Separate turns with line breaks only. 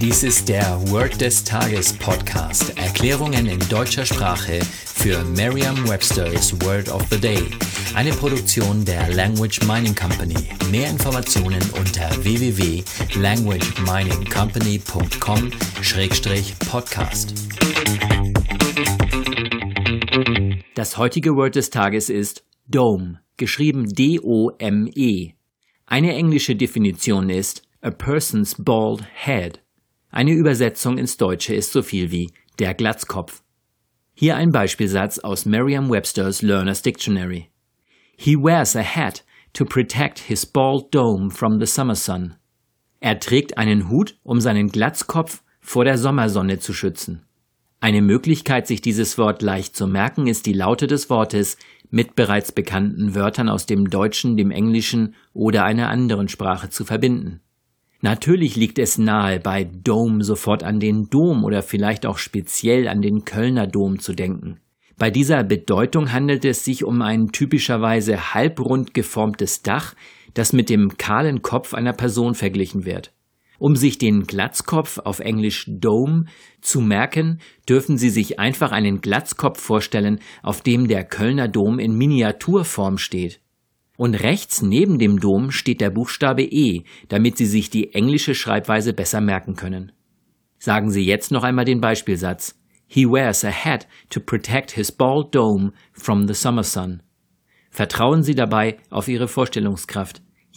Dies ist der Word des Tages Podcast. Erklärungen in deutscher Sprache für Merriam-Webster's Word of the Day. Eine Produktion der Language Mining Company. Mehr Informationen unter www.languageminingcompany.com-podcast. Das heutige Word des Tages ist Dome, geschrieben D-O-M-E. Eine englische Definition ist a person's bald head. Eine Übersetzung ins Deutsche ist so viel wie der Glatzkopf. Hier ein Beispielsatz aus Merriam-Webster's Learner's Dictionary. He wears a hat to protect his bald dome from the summer sun. Er trägt einen Hut, um seinen Glatzkopf vor der Sommersonne zu schützen. Eine Möglichkeit, sich dieses Wort leicht zu merken, ist die Laute des Wortes mit bereits bekannten Wörtern aus dem Deutschen, dem Englischen oder einer anderen Sprache zu verbinden. Natürlich liegt es nahe, bei Dome sofort an den Dom oder vielleicht auch speziell an den Kölner Dom zu denken. Bei dieser Bedeutung handelt es sich um ein typischerweise halbrund geformtes Dach, das mit dem kahlen Kopf einer Person verglichen wird. Um sich den Glatzkopf auf Englisch Dome zu merken, dürfen Sie sich einfach einen Glatzkopf vorstellen, auf dem der Kölner Dom in Miniaturform steht. Und rechts neben dem Dom steht der Buchstabe E, damit Sie sich die englische Schreibweise besser merken können. Sagen Sie jetzt noch einmal den Beispielsatz. He wears a hat to protect his bald dome from the summer sun. Vertrauen Sie dabei auf Ihre Vorstellungskraft.